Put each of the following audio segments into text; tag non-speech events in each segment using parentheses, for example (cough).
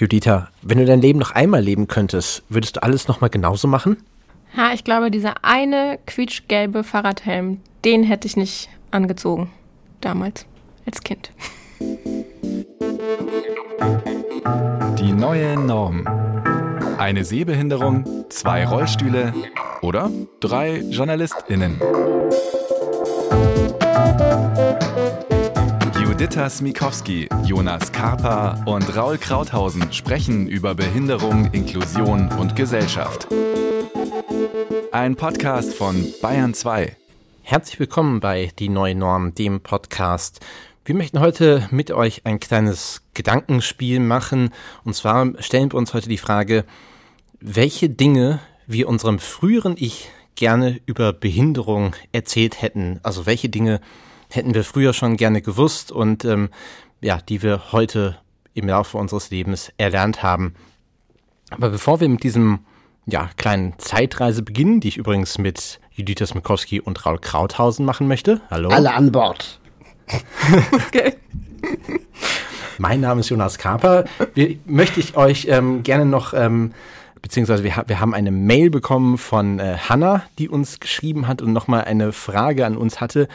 Judita, wenn du dein Leben noch einmal leben könntest, würdest du alles nochmal genauso machen? Ja, ich glaube, dieser eine quietschgelbe Fahrradhelm, den hätte ich nicht angezogen. Damals, als Kind. Die neue Norm. Eine Sehbehinderung, zwei Rollstühle oder drei JournalistInnen. Judita Smikowski, Jonas Karpa und Raul Krauthausen sprechen über Behinderung, Inklusion und Gesellschaft. Ein Podcast von Bayern 2. Herzlich willkommen bei Die neue Norm, dem Podcast. Wir möchten heute mit euch ein kleines Gedankenspiel machen. Und zwar stellen wir uns heute die Frage, welche Dinge wir unserem früheren Ich gerne über Behinderung erzählt hätten. Also welche Dinge hätten wir früher schon gerne gewusst und ähm, ja, die wir heute im Laufe unseres Lebens erlernt haben. Aber bevor wir mit diesem ja, kleinen Zeitreise beginnen, die ich übrigens mit Judith Smikowski und Raul Krauthausen machen möchte. Hallo. Alle an Bord. okay. (laughs) Mein Name ist Jonas Kaper. Wir, möchte ich euch ähm, gerne noch ähm, beziehungsweise wir, wir haben eine Mail bekommen von äh, Hanna, die uns geschrieben hat und nochmal eine Frage an uns hatte.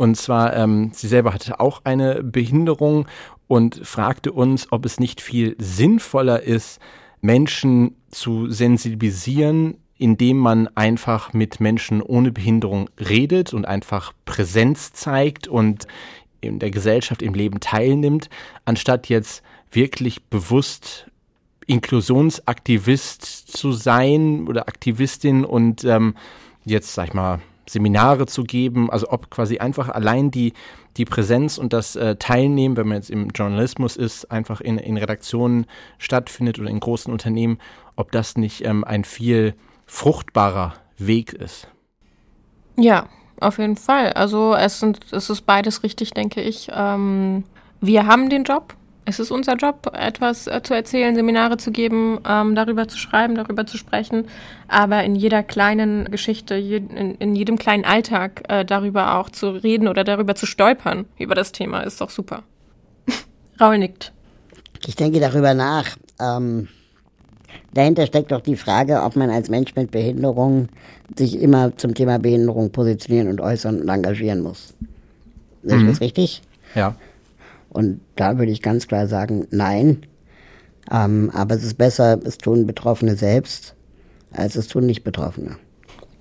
Und zwar, ähm, sie selber hatte auch eine Behinderung und fragte uns, ob es nicht viel sinnvoller ist, Menschen zu sensibilisieren, indem man einfach mit Menschen ohne Behinderung redet und einfach Präsenz zeigt und in der Gesellschaft, im Leben teilnimmt, anstatt jetzt wirklich bewusst Inklusionsaktivist zu sein oder Aktivistin und ähm, jetzt, sag ich mal, Seminare zu geben, also ob quasi einfach allein die, die Präsenz und das äh, Teilnehmen, wenn man jetzt im Journalismus ist, einfach in, in Redaktionen stattfindet oder in großen Unternehmen, ob das nicht ähm, ein viel fruchtbarer Weg ist. Ja, auf jeden Fall. Also es, sind, es ist beides richtig, denke ich. Ähm, wir haben den Job, es ist unser Job, etwas äh, zu erzählen, Seminare zu geben, ähm, darüber zu schreiben, darüber zu sprechen, aber in jeder kleinen Geschichte, je, in, in, jedem kleinen Alltag äh, darüber auch zu reden oder darüber zu stolpern über das Thema ist doch super. (laughs) Raul nickt. Ich denke darüber nach. Ähm, dahinter steckt doch die Frage, ob man als Mensch mit Behinderung sich immer zum Thema Behinderung positionieren und äußern und engagieren muss. Ist mhm. das richtig? Ja. Und da würde ich ganz klar sagen, nein. Ähm, aber es ist besser, es tun Betroffene selbst, als es tun Nicht-Betroffene.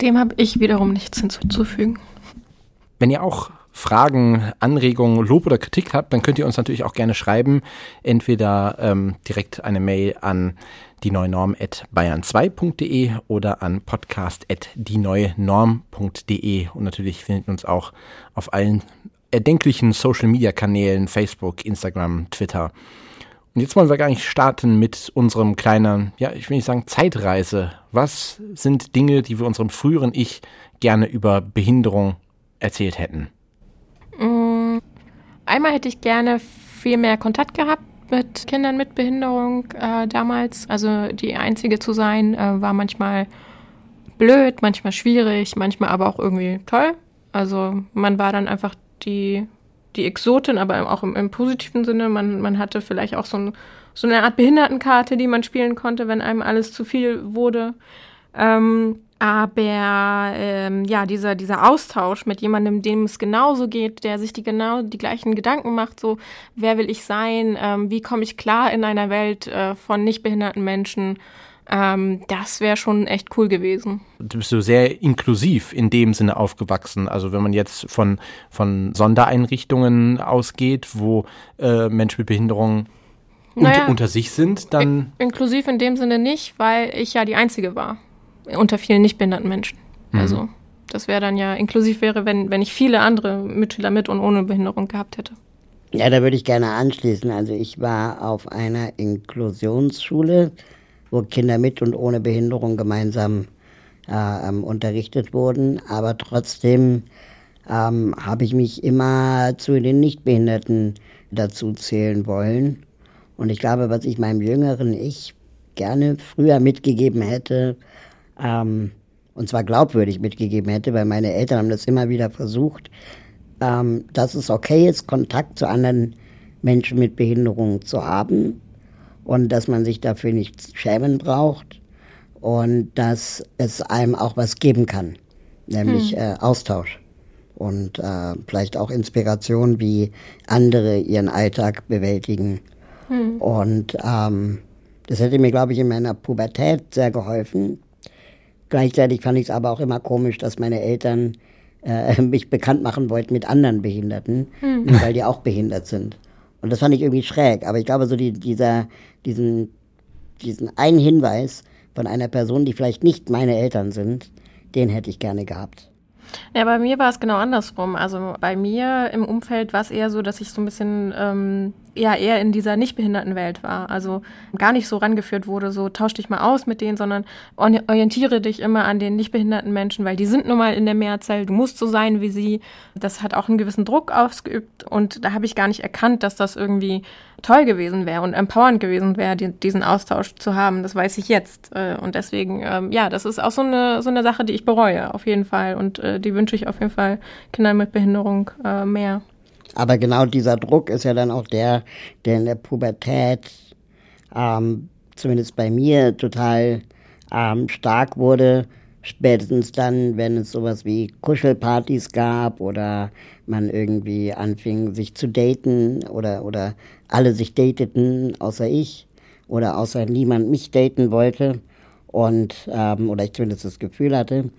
Dem habe ich wiederum nichts hinzuzufügen. Wenn ihr auch Fragen, Anregungen, Lob oder Kritik habt, dann könnt ihr uns natürlich auch gerne schreiben. Entweder ähm, direkt eine Mail an die neue Norm at bayern2.de oder an podcast at die neue Norm.de. Und natürlich findet ihr uns auch auf allen erdenklichen Social-Media-Kanälen, Facebook, Instagram, Twitter. Und jetzt wollen wir gar nicht starten mit unserem kleinen, ja, ich will nicht sagen Zeitreise. Was sind Dinge, die wir unserem früheren Ich gerne über Behinderung erzählt hätten? Mm, einmal hätte ich gerne viel mehr Kontakt gehabt mit Kindern mit Behinderung äh, damals. Also die Einzige zu sein, äh, war manchmal blöd, manchmal schwierig, manchmal aber auch irgendwie toll. Also man war dann einfach die, die Exotin, aber auch im, im positiven Sinne. Man, man hatte vielleicht auch so, ein, so eine Art Behindertenkarte, die man spielen konnte, wenn einem alles zu viel wurde. Ähm, aber ähm, ja, dieser, dieser Austausch mit jemandem, dem es genauso geht, der sich die genau die gleichen Gedanken macht, so wer will ich sein, ähm, wie komme ich klar in einer Welt äh, von nicht behinderten Menschen, ähm, das wäre schon echt cool gewesen. Du bist so sehr inklusiv in dem Sinne aufgewachsen. Also wenn man jetzt von, von Sondereinrichtungen ausgeht, wo äh, Menschen mit Behinderung naja, unter, unter sich sind, dann. Inklusiv in dem Sinne nicht, weil ich ja die Einzige war. Unter vielen nicht behinderten Menschen. Mhm. Also das wäre dann ja inklusiv wäre, wenn, wenn ich viele andere Mitschüler mit und ohne Behinderung gehabt hätte. Ja, da würde ich gerne anschließen. Also ich war auf einer Inklusionsschule wo Kinder mit und ohne Behinderung gemeinsam äh, ähm, unterrichtet wurden. Aber trotzdem ähm, habe ich mich immer zu den Nichtbehinderten dazu zählen wollen. Und ich glaube, was ich meinem jüngeren Ich gerne früher mitgegeben hätte, ähm, und zwar glaubwürdig mitgegeben hätte, weil meine Eltern haben das immer wieder versucht, ähm, dass es okay ist, Kontakt zu anderen Menschen mit Behinderungen zu haben, und dass man sich dafür nicht schämen braucht und dass es einem auch was geben kann, nämlich hm. äh, Austausch und äh, vielleicht auch Inspiration, wie andere ihren Alltag bewältigen. Hm. Und ähm, das hätte mir, glaube ich, in meiner Pubertät sehr geholfen. Gleichzeitig fand ich es aber auch immer komisch, dass meine Eltern äh, (laughs) mich bekannt machen wollten mit anderen Behinderten, hm. weil die auch behindert sind. Und das fand ich irgendwie schräg. Aber ich glaube, so die, dieser, diesen, diesen einen Hinweis von einer Person, die vielleicht nicht meine Eltern sind, den hätte ich gerne gehabt. Ja, bei mir war es genau andersrum. Also bei mir im Umfeld war es eher so, dass ich so ein bisschen ähm, ja eher in dieser Nichtbehindertenwelt war. Also gar nicht so rangeführt wurde, so tausch dich mal aus mit denen, sondern orientiere dich immer an den nichtbehinderten Menschen, weil die sind nun mal in der Mehrzahl, du musst so sein wie sie. Das hat auch einen gewissen Druck ausgeübt und da habe ich gar nicht erkannt, dass das irgendwie toll gewesen wäre und empowernd gewesen wäre, die, diesen Austausch zu haben. Das weiß ich jetzt. Äh, und deswegen, ähm, ja, das ist auch so eine, so eine Sache, die ich bereue, auf jeden Fall. Und äh, die wünsche ich auf jeden Fall Kindern mit Behinderung äh, mehr. Aber genau dieser Druck ist ja dann auch der, der in der Pubertät, ähm, zumindest bei mir, total ähm, stark wurde. Spätestens dann, wenn es sowas wie Kuschelpartys gab oder man irgendwie anfing, sich zu daten oder, oder alle sich dateten, außer ich oder außer niemand mich daten wollte und ähm, oder ich zumindest das Gefühl hatte.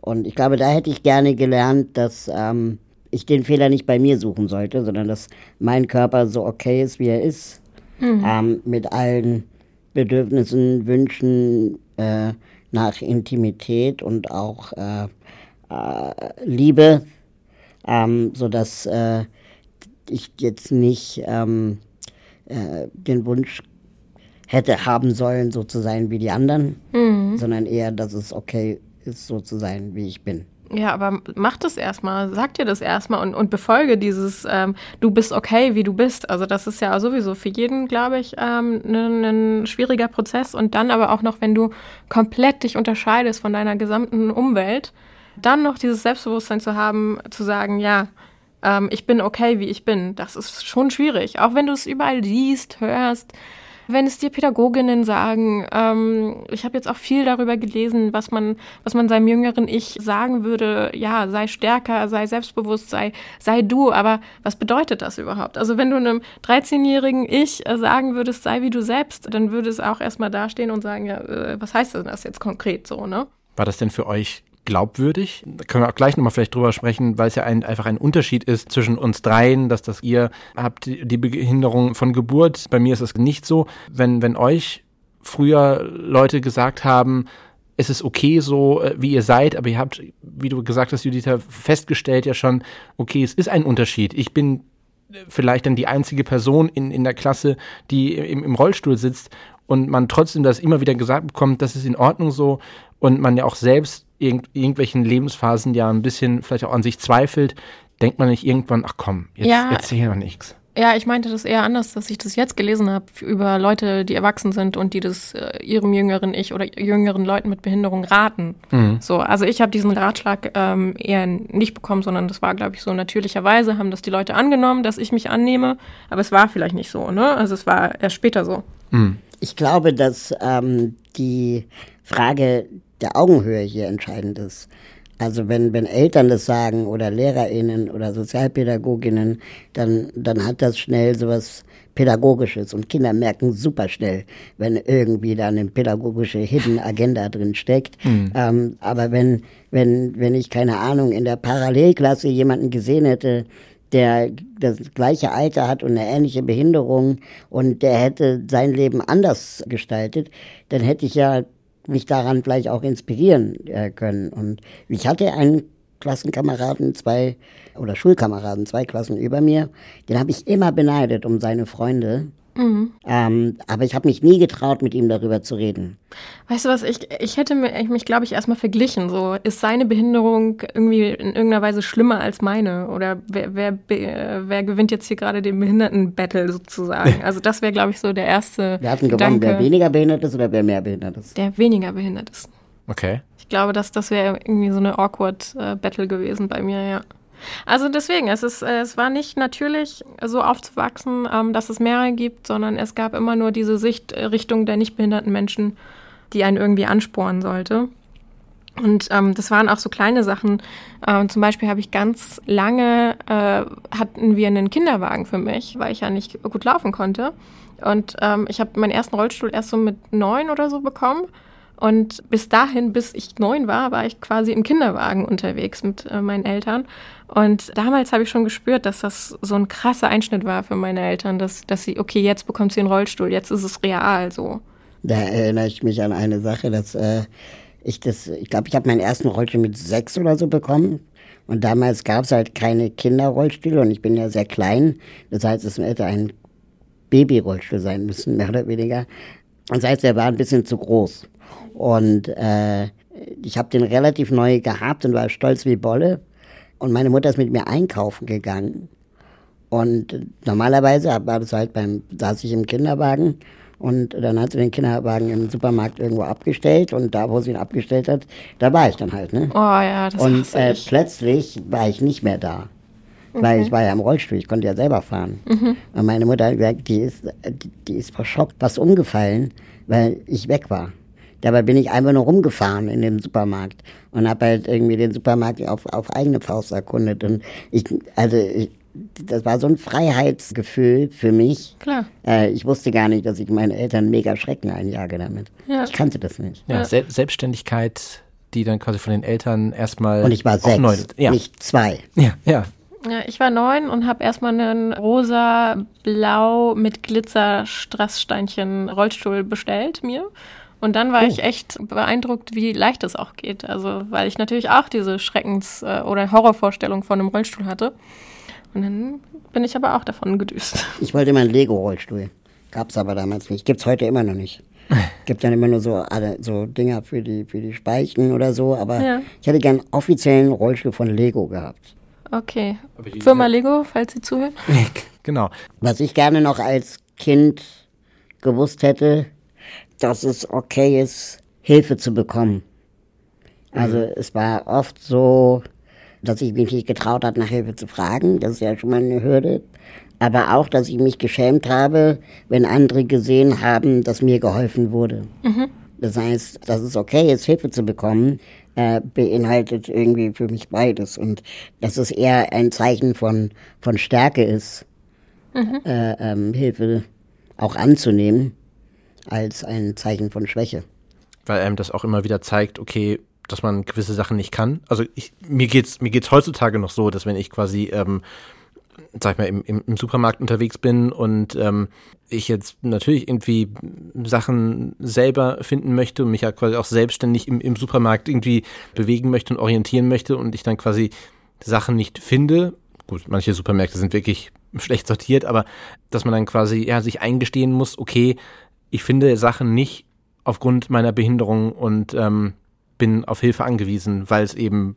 Und ich glaube, da hätte ich gerne gelernt, dass ähm, ich den Fehler nicht bei mir suchen sollte, sondern dass mein Körper so okay ist, wie er ist, mhm. ähm, mit allen Bedürfnissen, Wünschen äh, nach Intimität und auch äh, äh, Liebe, ähm, sodass äh, ich jetzt nicht ähm, äh, den Wunsch hätte haben sollen, so zu sein wie die anderen, mhm. sondern eher, dass es okay ist, so zu sein, wie ich bin. Ja, aber mach das erstmal, sag dir das erstmal und, und befolge dieses, ähm, du bist okay, wie du bist. Also das ist ja sowieso für jeden, glaube ich, ähm, ein, ein schwieriger Prozess. Und dann aber auch noch, wenn du komplett dich unterscheidest von deiner gesamten Umwelt, dann noch dieses Selbstbewusstsein zu haben, zu sagen, ja, ähm, ich bin okay, wie ich bin. Das ist schon schwierig. Auch wenn du es überall liest, hörst, wenn es dir Pädagoginnen sagen, ähm, ich habe jetzt auch viel darüber gelesen, was man, was man seinem jüngeren Ich sagen würde, ja, sei stärker, sei selbstbewusst, sei, sei du, aber was bedeutet das überhaupt? Also wenn du einem 13-jährigen Ich äh, sagen würdest, sei wie du selbst, dann würde es auch erstmal dastehen und sagen, ja, äh, was heißt denn das jetzt konkret so, ne? War das denn für euch glaubwürdig. Da können wir auch gleich nochmal vielleicht drüber sprechen, weil es ja ein, einfach ein Unterschied ist zwischen uns dreien, dass das ihr habt die Behinderung von Geburt. Bei mir ist es nicht so. Wenn, wenn euch früher Leute gesagt haben, es ist okay so, äh, wie ihr seid, aber ihr habt, wie du gesagt hast, Juditha, festgestellt ja schon, okay, es ist ein Unterschied. Ich bin vielleicht dann die einzige Person in, in der Klasse, die im, im Rollstuhl sitzt und man trotzdem das immer wieder gesagt bekommt, das ist in Ordnung so und man ja auch selbst irgend, irgendwelchen Lebensphasen ja ein bisschen vielleicht auch an sich zweifelt, denkt man nicht irgendwann, ach komm, jetzt ja. erzähl doch nichts. Ja, ich meinte das eher anders, dass ich das jetzt gelesen habe über Leute, die erwachsen sind und die das äh, ihrem jüngeren Ich oder jüngeren Leuten mit Behinderung raten. Mhm. So, also ich habe diesen Ratschlag ähm, eher nicht bekommen, sondern das war, glaube ich, so natürlicherweise haben das die Leute angenommen, dass ich mich annehme, aber es war vielleicht nicht so, ne? Also es war erst später so. Mhm. Ich glaube, dass ähm, die Frage der Augenhöhe hier entscheidend ist. Also wenn, wenn Eltern das sagen oder LehrerInnen oder Sozialpädagoginnen, dann, dann hat das schnell sowas Pädagogisches und Kinder merken super schnell, wenn irgendwie da eine pädagogische Hidden Agenda drin steckt. Mhm. Ähm, aber wenn, wenn, wenn ich keine Ahnung in der Parallelklasse jemanden gesehen hätte, der das gleiche Alter hat und eine ähnliche Behinderung und der hätte sein Leben anders gestaltet, dann hätte ich ja mich daran vielleicht auch inspirieren äh, können. Und ich hatte einen Klassenkameraden, zwei oder Schulkameraden, zwei Klassen über mir, den habe ich immer beneidet um seine Freunde. Mhm. Ähm, aber ich habe mich nie getraut, mit ihm darüber zu reden. Weißt du was, ich, ich hätte mich, mich glaube ich, erstmal verglichen. So, ist seine Behinderung irgendwie in irgendeiner Weise schlimmer als meine? Oder wer, wer, wer gewinnt jetzt hier gerade den Behinderten-Battle sozusagen? (laughs) Also das wäre, glaube ich, so der erste. Wer hat denn gewonnen? Wer weniger behindert ist oder wer mehr behindert ist? Der weniger behindert ist. Okay. Ich glaube, dass das wäre irgendwie so eine awkward äh, Battle gewesen bei mir, ja. Also deswegen, es, ist, äh, es war nicht natürlich so aufzuwachsen, ähm, dass es mehrere gibt, sondern es gab immer nur diese Sichtrichtung der nicht behinderten Menschen, die einen irgendwie ansporen sollte. Und ähm, das waren auch so kleine Sachen. Ähm, zum Beispiel habe ich ganz lange, äh, hatten wir einen Kinderwagen für mich, weil ich ja nicht gut laufen konnte. Und ähm, ich habe meinen ersten Rollstuhl erst so mit neun oder so bekommen. Und bis dahin, bis ich neun war, war ich quasi im Kinderwagen unterwegs mit äh, meinen Eltern. Und damals habe ich schon gespürt, dass das so ein krasser Einschnitt war für meine Eltern, dass, dass sie, okay, jetzt bekommt sie einen Rollstuhl, jetzt ist es real so. Da erinnere ich mich an eine Sache, dass äh, ich das, ich glaube, ich habe meinen ersten Rollstuhl mit sechs oder so bekommen. Und damals gab es halt keine Kinderrollstühle und ich bin ja sehr klein. Das heißt, es hätte ein Babyrollstuhl sein müssen, mehr oder weniger. Das heißt, er war ein bisschen zu groß. Und äh, ich habe den relativ neu gehabt und war stolz wie Bolle. Und meine Mutter ist mit mir einkaufen gegangen. Und normalerweise war das halt beim, saß ich im Kinderwagen und dann hat sie den Kinderwagen im Supermarkt irgendwo abgestellt und da, wo sie ihn abgestellt hat, da war ich dann halt. Ne? Oh ja, das Und äh, plötzlich war ich nicht mehr da. Okay. Weil ich war ja im Rollstuhl, ich konnte ja selber fahren. Mhm. Und meine Mutter hat gesagt, die ist, die, die ist verschockt, was umgefallen, weil ich weg war. Dabei bin ich einfach nur rumgefahren in dem Supermarkt und habe halt irgendwie den Supermarkt auf, auf eigene Faust erkundet. Und ich, also ich, das war so ein Freiheitsgefühl für mich. Klar. Äh, ich wusste gar nicht, dass ich meine Eltern mega Schrecken einjage damit. Ja. Ich kannte das nicht. Ja, Se Selbstständigkeit, die dann quasi von den Eltern erstmal. Und ich war sechs, neu, ja. nicht zwei. Ja, ja. Ja, ich war neun und habe erstmal einen rosa-blau mit Glitzer-Strasssteinchen Rollstuhl bestellt mir. Und dann war oh. ich echt beeindruckt, wie leicht es auch geht. Also, weil ich natürlich auch diese Schreckens- äh, oder Horrorvorstellung von einem Rollstuhl hatte. Und dann bin ich aber auch davon gedüst. Ich wollte immer einen Lego-Rollstuhl. Gab es aber damals nicht. Gibt es heute immer noch nicht. (laughs) Gibt dann immer nur so, so Dinger für die, für die Speichen oder so. Aber ja. ich hätte gern offiziellen Rollstuhl von Lego gehabt. Okay. Firma Lego, falls Sie zuhören. (laughs) genau. Was ich gerne noch als Kind gewusst hätte, dass es okay ist, Hilfe zu bekommen. Also mhm. es war oft so, dass ich mich nicht getraut habe, nach Hilfe zu fragen. Das ist ja schon mal eine Hürde. Aber auch, dass ich mich geschämt habe, wenn andere gesehen haben, dass mir geholfen wurde. Mhm. Das heißt, dass es okay ist, Hilfe zu bekommen, äh, beinhaltet irgendwie für mich beides. Und dass es eher ein Zeichen von, von Stärke ist, mhm. äh, ähm, Hilfe auch anzunehmen, als ein Zeichen von Schwäche. Weil einem das auch immer wieder zeigt, okay, dass man gewisse Sachen nicht kann. Also ich, mir geht's mir geht's heutzutage noch so, dass wenn ich quasi ähm, sag ich mal, im, im, Supermarkt unterwegs bin und ähm, ich jetzt natürlich irgendwie Sachen selber finden möchte und mich ja quasi auch selbstständig im, im Supermarkt irgendwie bewegen möchte und orientieren möchte und ich dann quasi Sachen nicht finde. Gut, manche Supermärkte sind wirklich schlecht sortiert, aber dass man dann quasi ja sich eingestehen muss, okay, ich finde Sachen nicht aufgrund meiner Behinderung und ähm, bin auf Hilfe angewiesen, weil es eben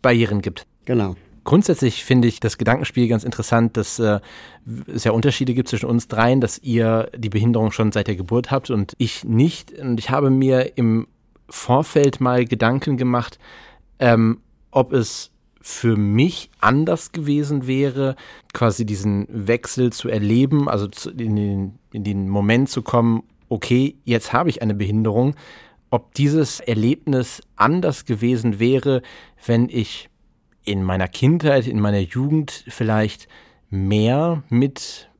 Barrieren gibt. Genau. Grundsätzlich finde ich das Gedankenspiel ganz interessant, dass äh, es ja Unterschiede gibt zwischen uns dreien, dass ihr die Behinderung schon seit der Geburt habt und ich nicht. Und ich habe mir im Vorfeld mal Gedanken gemacht, ähm, ob es für mich anders gewesen wäre, quasi diesen Wechsel zu erleben, also in den, in den Moment zu kommen, okay, jetzt habe ich eine Behinderung, ob dieses Erlebnis anders gewesen wäre, wenn ich in meiner Kindheit, in meiner Jugend vielleicht mehr mit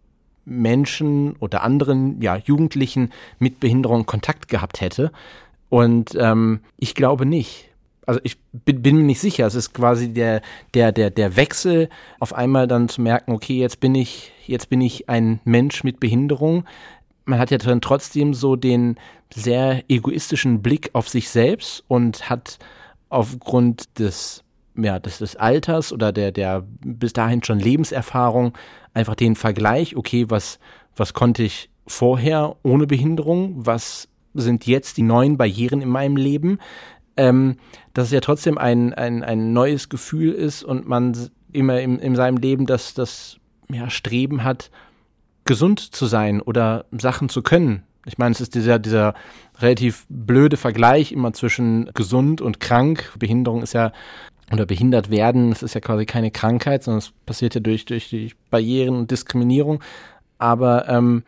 Menschen oder anderen ja, Jugendlichen mit Behinderung Kontakt gehabt hätte. Und ähm, ich glaube nicht. Also ich bin, mir nicht sicher. Es ist quasi der, der, der, der Wechsel, auf einmal dann zu merken, okay, jetzt bin ich, jetzt bin ich ein Mensch mit Behinderung. Man hat ja dann trotzdem so den sehr egoistischen Blick auf sich selbst und hat aufgrund des ja, des, des Alters oder der, der bis dahin schon Lebenserfahrung einfach den Vergleich, okay, was, was konnte ich vorher ohne Behinderung, was sind jetzt die neuen Barrieren in meinem Leben, ähm, dass es ja trotzdem ein, ein, ein neues Gefühl ist und man immer in, in seinem Leben das, das ja, Streben hat, gesund zu sein oder Sachen zu können. Ich meine, es ist dieser, dieser relativ blöde Vergleich immer zwischen gesund und krank. Behinderung ist ja oder behindert werden, das ist ja quasi keine Krankheit, sondern es passiert ja durch, durch die Barrieren und Diskriminierung. Aber ähm,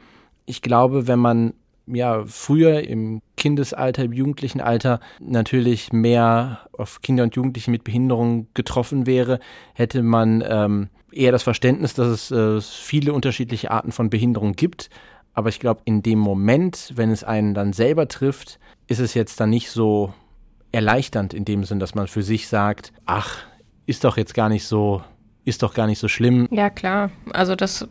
ich glaube, wenn man ja früher im Kindesalter, im jugendlichen Alter natürlich mehr auf Kinder und Jugendliche mit Behinderung getroffen wäre, hätte man ähm, eher das Verständnis, dass es äh, viele unterschiedliche Arten von Behinderung gibt. Aber ich glaube, in dem Moment, wenn es einen dann selber trifft, ist es jetzt dann nicht so erleichternd in dem Sinn, dass man für sich sagt, ach, ist doch jetzt gar nicht so, ist doch gar nicht so schlimm. Ja, klar. Also das,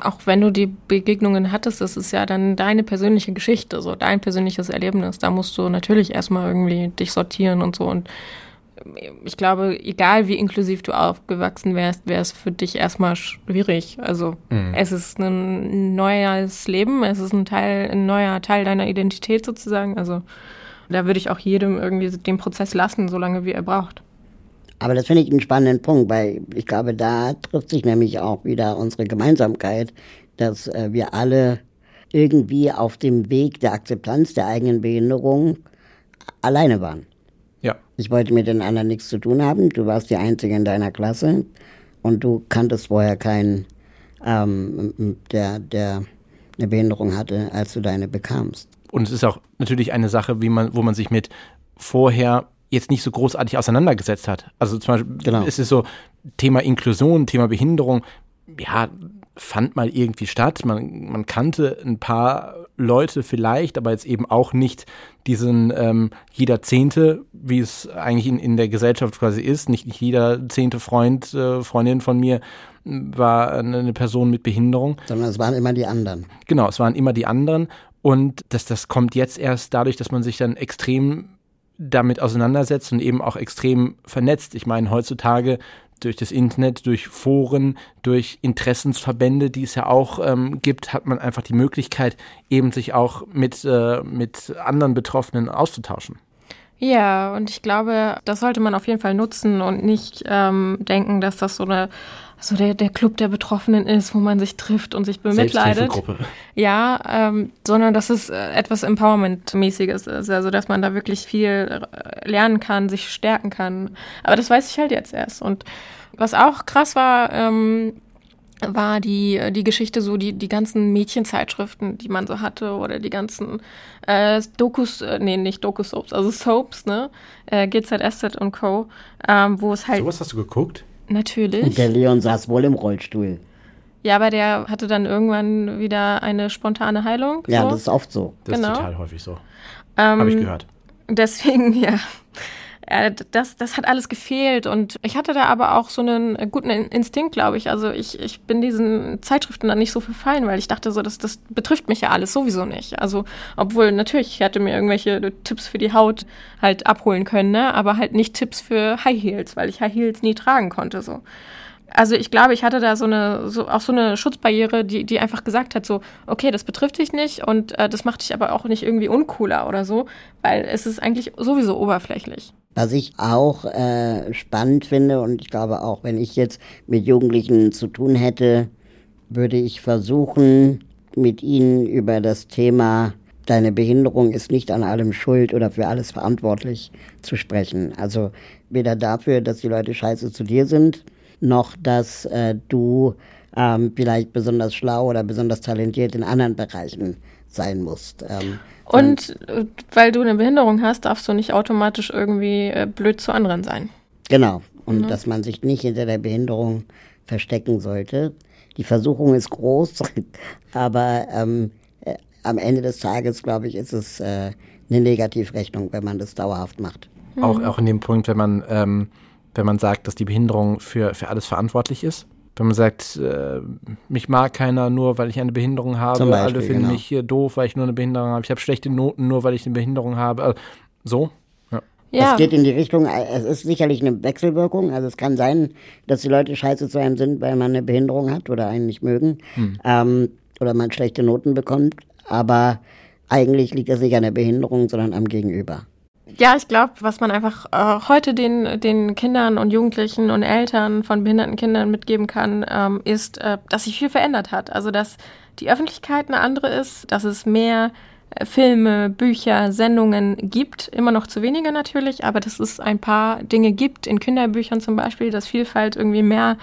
auch wenn du die Begegnungen hattest, das ist ja dann deine persönliche Geschichte, so dein persönliches Erlebnis. Da musst du natürlich erstmal irgendwie dich sortieren und so. Und ich glaube, egal wie inklusiv du aufgewachsen wärst, wäre es für dich erstmal schwierig. Also mhm. es ist ein neues Leben, es ist ein Teil, ein neuer Teil deiner Identität sozusagen. Also da würde ich auch jedem irgendwie den Prozess lassen, solange wie er braucht. Aber das finde ich einen spannenden Punkt, weil ich glaube, da trifft sich nämlich auch wieder unsere Gemeinsamkeit, dass äh, wir alle irgendwie auf dem Weg der Akzeptanz der eigenen Behinderung alleine waren. Ja. Ich wollte mit den anderen nichts zu tun haben. Du warst die Einzige in deiner Klasse und du kanntest vorher keinen, ähm, der, der eine Behinderung hatte, als du deine bekamst. Und es ist auch natürlich eine Sache, wie man, wo man sich mit vorher jetzt nicht so großartig auseinandergesetzt hat. Also zum Beispiel genau. ist es so Thema Inklusion, Thema Behinderung, ja, fand mal irgendwie statt. Man, man kannte ein paar Leute vielleicht, aber jetzt eben auch nicht diesen ähm, jeder Zehnte, wie es eigentlich in, in der Gesellschaft quasi ist. Nicht, nicht jeder zehnte Freund, äh, Freundin von mir war eine Person mit Behinderung. Sondern es waren immer die anderen. Genau, es waren immer die anderen. Und das, das kommt jetzt erst dadurch, dass man sich dann extrem damit auseinandersetzt und eben auch extrem vernetzt. Ich meine, heutzutage durch das Internet, durch Foren, durch Interessensverbände, die es ja auch ähm, gibt, hat man einfach die Möglichkeit, eben sich auch mit, äh, mit anderen Betroffenen auszutauschen. Ja, und ich glaube, das sollte man auf jeden Fall nutzen und nicht ähm, denken, dass das so eine so der, der Club der Betroffenen ist, wo man sich trifft und sich bemitleidet. Ja, ähm, sondern dass es äh, etwas Empowerment-mäßiges ist, also dass man da wirklich viel äh, lernen kann, sich stärken kann. Aber das weiß ich halt jetzt erst. Und was auch krass war, ähm, war die, die Geschichte so, die, die ganzen Mädchenzeitschriften, die man so hatte, oder die ganzen äh, Dokus, äh, nee, nicht Doku-Soaps, also Soaps, ne? Äh, GZSZ und Co., ähm, wo es halt. So was hast du geguckt? Natürlich. Und der Leon saß wohl im Rollstuhl. Ja, aber der hatte dann irgendwann wieder eine spontane Heilung. Ja, so. das ist oft so. Das genau. ist total häufig so. Ähm, Habe ich gehört. Deswegen, (laughs) ja. Äh, das, das hat alles gefehlt und ich hatte da aber auch so einen guten Instinkt, glaube ich. Also ich, ich bin diesen Zeitschriften dann nicht so verfallen, weil ich dachte so, das, das betrifft mich ja alles sowieso nicht. Also obwohl natürlich, ich hätte mir irgendwelche Tipps für die Haut halt abholen können, ne? aber halt nicht Tipps für High Heels, weil ich High Heels nie tragen konnte so. Also ich glaube, ich hatte da so eine, so, auch so eine Schutzbarriere, die, die einfach gesagt hat, so, okay, das betrifft dich nicht und äh, das macht dich aber auch nicht irgendwie uncooler oder so, weil es ist eigentlich sowieso oberflächlich. Was ich auch äh, spannend finde und ich glaube auch, wenn ich jetzt mit Jugendlichen zu tun hätte, würde ich versuchen, mit ihnen über das Thema deine Behinderung ist nicht an allem schuld oder für alles verantwortlich zu sprechen. Also weder dafür, dass die Leute scheiße zu dir sind, noch dass äh, du ähm, vielleicht besonders schlau oder besonders talentiert in anderen Bereichen sein musst. Ähm, und äh, weil du eine Behinderung hast, darfst du nicht automatisch irgendwie äh, blöd zu anderen sein. Genau. Und mhm. dass man sich nicht hinter der Behinderung verstecken sollte. Die Versuchung ist groß, (laughs) aber ähm, äh, am Ende des Tages, glaube ich, ist es äh, eine Negativrechnung, wenn man das dauerhaft macht. Mhm. Auch, auch in dem Punkt, wenn man, ähm, wenn man sagt, dass die Behinderung für, für alles verantwortlich ist wenn man sagt, äh, mich mag keiner nur, weil ich eine Behinderung habe, Beispiel, alle finden genau. mich hier doof, weil ich nur eine Behinderung habe, ich habe schlechte Noten nur, weil ich eine Behinderung habe. Also, so. Ja. ja. Es geht in die Richtung, es ist sicherlich eine Wechselwirkung. Also es kann sein, dass die Leute scheiße zu einem sind, weil man eine Behinderung hat oder einen nicht mögen. Hm. Ähm, oder man schlechte Noten bekommt. Aber eigentlich liegt das nicht an der Behinderung, sondern am Gegenüber. Ja, ich glaube, was man einfach äh, heute den, den Kindern und Jugendlichen und Eltern von behinderten Kindern mitgeben kann, ähm, ist, äh, dass sich viel verändert hat. Also, dass die Öffentlichkeit eine andere ist, dass es mehr Filme, Bücher, Sendungen gibt. Immer noch zu wenige natürlich, aber dass es ein paar Dinge gibt, in Kinderbüchern zum Beispiel, dass Vielfalt irgendwie mehr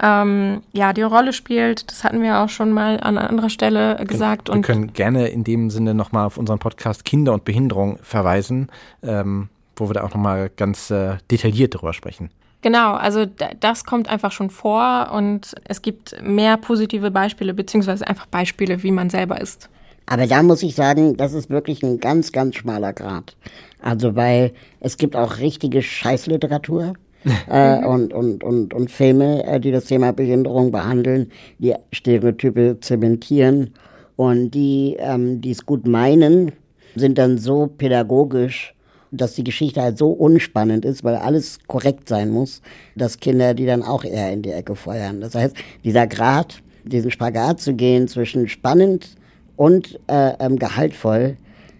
ähm, ja, die Rolle spielt. Das hatten wir auch schon mal an anderer Stelle gesagt. Wir können gerne in dem Sinne nochmal auf unseren Podcast Kinder und Behinderung verweisen, ähm, wo wir da auch nochmal ganz äh, detailliert darüber sprechen. Genau, also das kommt einfach schon vor und es gibt mehr positive Beispiele, beziehungsweise einfach Beispiele, wie man selber ist. Aber da muss ich sagen, das ist wirklich ein ganz, ganz schmaler Grad. Also weil es gibt auch richtige Scheißliteratur. (laughs) äh, und, und, und, und Filme, äh, die das Thema Behinderung behandeln, die Stereotype zementieren und die, ähm, die es gut meinen, sind dann so pädagogisch dass die Geschichte halt so unspannend ist, weil alles korrekt sein muss, dass Kinder die dann auch eher in die Ecke feuern. Das heißt, dieser Grad, diesen Spagat zu gehen zwischen spannend und äh, ähm, gehaltvoll,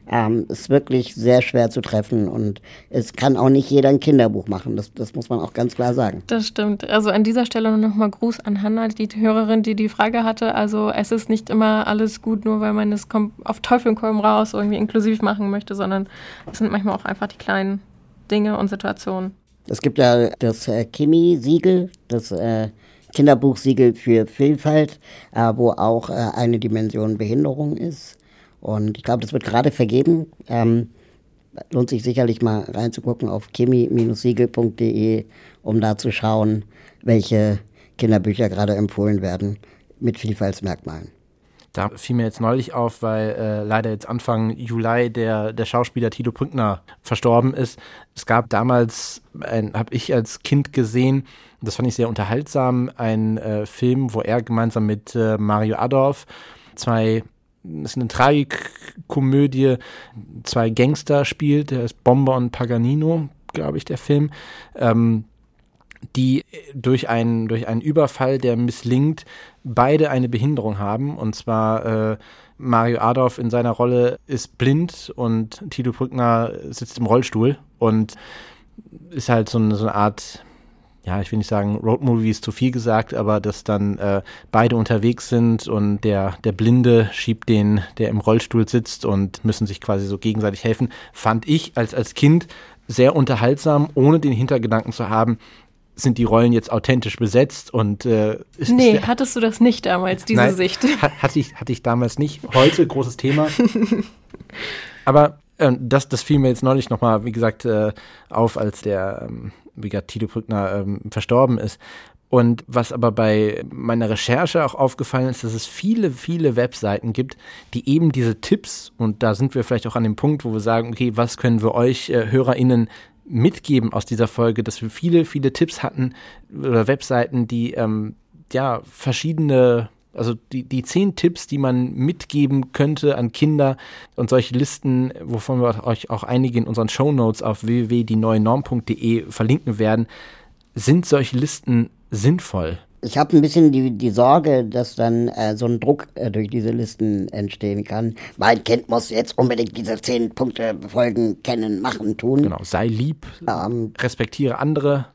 ähm, ist wirklich sehr schwer zu treffen und es kann auch nicht jeder ein Kinderbuch machen. Das, das muss man auch ganz klar sagen. Das stimmt. Also an dieser Stelle nochmal Gruß an Hanna, die Hörerin, die die Frage hatte. Also es ist nicht immer alles gut, nur weil man es auf Teufel komm raus irgendwie inklusiv machen möchte, sondern es sind manchmal auch einfach die kleinen Dinge und Situationen. Es gibt ja das äh, Kimi-Siegel, das äh, Kinderbuchsiegel für Vielfalt, äh, wo auch äh, eine Dimension Behinderung ist. Und ich glaube, das wird gerade vergeben. Ähm, lohnt sich sicherlich mal reinzugucken auf chemie-siegel.de, um da zu schauen, welche Kinderbücher gerade empfohlen werden mit Vielfaltsmerkmalen. Da fiel mir jetzt neulich auf, weil äh, leider jetzt Anfang Juli der, der Schauspieler Tito Brückner verstorben ist. Es gab damals, habe ich als Kind gesehen, das fand ich sehr unterhaltsam, einen äh, Film, wo er gemeinsam mit äh, Mario Adorf zwei ist eine Tragikkomödie, zwei Gangster spielt, der ist Bomber und Paganino, glaube ich, der Film, ähm, die durch einen, durch einen Überfall, der misslingt, beide eine Behinderung haben. Und zwar äh, Mario Adolf in seiner Rolle ist blind und Tito Brückner sitzt im Rollstuhl und ist halt so eine, so eine Art ja, ich will nicht sagen, Roadmovie ist zu viel gesagt, aber dass dann äh, beide unterwegs sind und der, der Blinde schiebt den, der im Rollstuhl sitzt und müssen sich quasi so gegenseitig helfen, fand ich als, als Kind sehr unterhaltsam, ohne den Hintergedanken zu haben, sind die Rollen jetzt authentisch besetzt und äh, ist, Nee, ist hattest du das nicht damals, diese Nein, Sicht? hatte ich, hatte ich damals nicht. Heute großes Thema. (laughs) Aber ähm, das, das fiel mir jetzt neulich nochmal, wie gesagt, äh, auf, als der ähm, wie gesagt, Tito Brückner ähm, verstorben ist. Und was aber bei meiner Recherche auch aufgefallen ist, dass es viele, viele Webseiten gibt, die eben diese Tipps, und da sind wir vielleicht auch an dem Punkt, wo wir sagen, okay, was können wir euch äh, HörerInnen mitgeben aus dieser Folge, dass wir viele, viele Tipps hatten oder Webseiten, die ähm, ja verschiedene also die, die zehn Tipps, die man mitgeben könnte an Kinder und solche Listen, wovon wir euch auch einige in unseren Show Notes auf www.dieneuenorm.de verlinken werden, sind solche Listen sinnvoll? Ich habe ein bisschen die, die Sorge, dass dann äh, so ein Druck äh, durch diese Listen entstehen kann. Mein Kind muss jetzt unbedingt diese zehn Punkte befolgen, kennen, machen, tun. Genau, sei lieb, ähm, respektiere andere,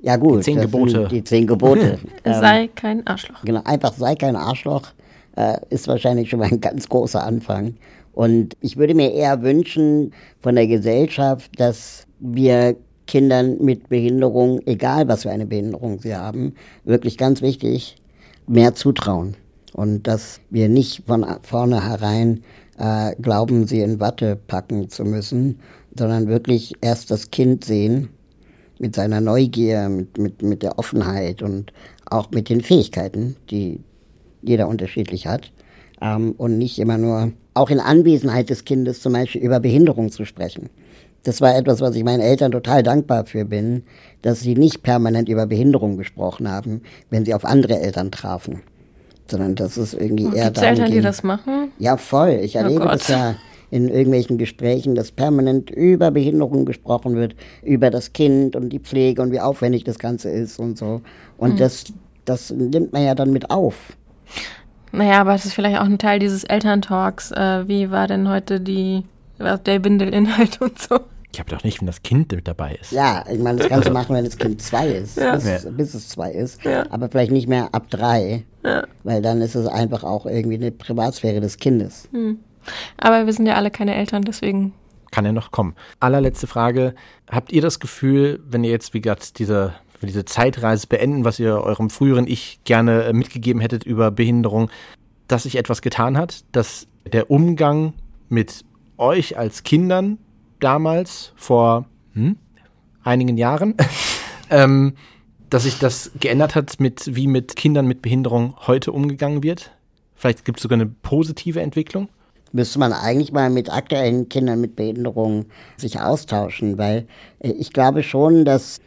ja gut, die zehn Gebote. Die zehn Gebote. (laughs) ähm, sei kein Arschloch. Genau, einfach sei kein Arschloch äh, ist wahrscheinlich schon mal ein ganz großer Anfang. Und ich würde mir eher wünschen von der Gesellschaft, dass wir Kindern mit Behinderung, egal was für eine Behinderung sie haben, wirklich ganz wichtig, mehr zutrauen. Und dass wir nicht von vornherein äh, glauben, sie in Watte packen zu müssen, sondern wirklich erst das Kind sehen mit seiner Neugier, mit, mit, mit der Offenheit und auch mit den Fähigkeiten, die jeder unterschiedlich hat. Ähm, und nicht immer nur, auch in Anwesenheit des Kindes zum Beispiel über Behinderung zu sprechen. Das war etwas, was ich meinen Eltern total dankbar für bin, dass sie nicht permanent über Behinderung gesprochen haben, wenn sie auf andere Eltern trafen. Sondern dass es irgendwie oh, eher darum Eltern, die das machen? Ja, voll. Ich oh erlebe oh das ja in irgendwelchen Gesprächen, dass permanent über Behinderung gesprochen wird, über das Kind und die Pflege und wie aufwendig das Ganze ist und so. Und mhm. das, das nimmt man ja dann mit auf. Naja, aber es ist vielleicht auch ein Teil dieses Elterntalks. Äh, wie war denn heute die, der Windelinhalt und so? Ich habe doch nicht, wenn das Kind mit dabei ist. Ja, ich meine, das kannst (laughs) du machen, wenn das Kind zwei ist, ja. bis, ja. bis, es zwei ist. Ja. Aber vielleicht nicht mehr ab drei, weil dann ist es einfach auch irgendwie eine Privatsphäre des Kindes. Hm. Aber wir sind ja alle keine Eltern, deswegen. Kann ja noch kommen. Allerletzte Frage. Habt ihr das Gefühl, wenn ihr jetzt, wie gesagt, diese, diese Zeitreise beenden, was ihr eurem früheren Ich gerne äh, mitgegeben hättet über Behinderung, dass sich etwas getan hat, dass der Umgang mit euch als Kindern damals vor hm, einigen Jahren, (laughs) ähm, dass sich das geändert hat, mit wie mit Kindern mit Behinderung heute umgegangen wird? Vielleicht gibt es sogar eine positive Entwicklung? Müsste man eigentlich mal mit aktuellen Kindern mit Behinderung sich austauschen, weil äh, ich glaube schon, dass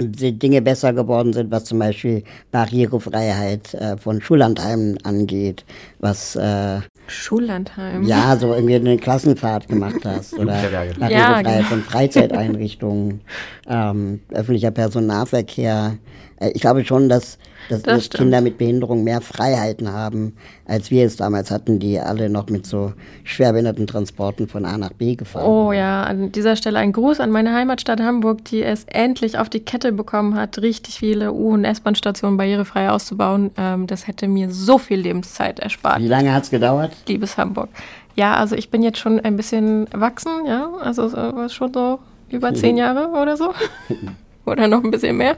die Dinge besser geworden sind, was zum Beispiel Barrierefreiheit äh, von Schullandheimen angeht, was äh, Schullandheim. Ja, so irgendwie eine Klassenfahrt gemacht hast oder Barrierefreiheit ja, genau. von Freizeiteinrichtungen, ähm, öffentlicher Personennahverkehr. Äh, ich glaube schon, dass dass, das dass Kinder mit Behinderung mehr Freiheiten haben, als wir es damals hatten, die alle noch mit so schwerbehinderten Transporten von A nach B gefahren Oh ja, an dieser Stelle ein Gruß an meine Heimatstadt Hamburg, die es endlich auf die Kette bekommen hat, richtig viele U- und S-Bahn-Stationen barrierefrei auszubauen. Ähm, das hätte mir so viel Lebenszeit erspart. Wie lange hat es gedauert? Liebes Hamburg. Ja, also ich bin jetzt schon ein bisschen erwachsen, ja, also schon so über (laughs) zehn Jahre oder so. (laughs) oder noch ein bisschen mehr.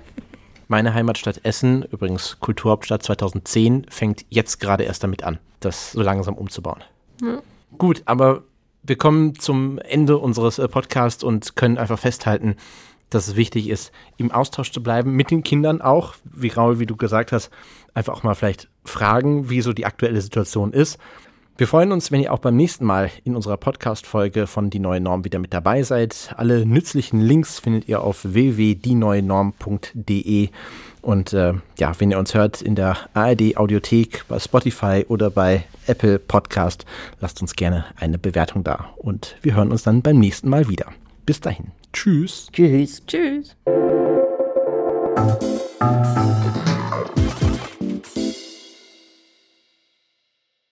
Meine Heimatstadt Essen, übrigens Kulturhauptstadt 2010, fängt jetzt gerade erst damit an, das so langsam umzubauen. Mhm. Gut, aber wir kommen zum Ende unseres äh, Podcasts und können einfach festhalten, dass es wichtig ist, im Austausch zu bleiben, mit den Kindern auch, wie Raul, wie du gesagt hast, einfach auch mal vielleicht fragen, wie so die aktuelle Situation ist. Wir freuen uns, wenn ihr auch beim nächsten Mal in unserer Podcast-Folge von Die Neue Norm wieder mit dabei seid. Alle nützlichen Links findet ihr auf www.dieneuenorm.de. Und äh, ja, wenn ihr uns hört in der ARD Audiothek, bei Spotify oder bei Apple Podcast, lasst uns gerne eine Bewertung da. Und wir hören uns dann beim nächsten Mal wieder. Bis dahin. Tschüss. Tschüss. Tschüss.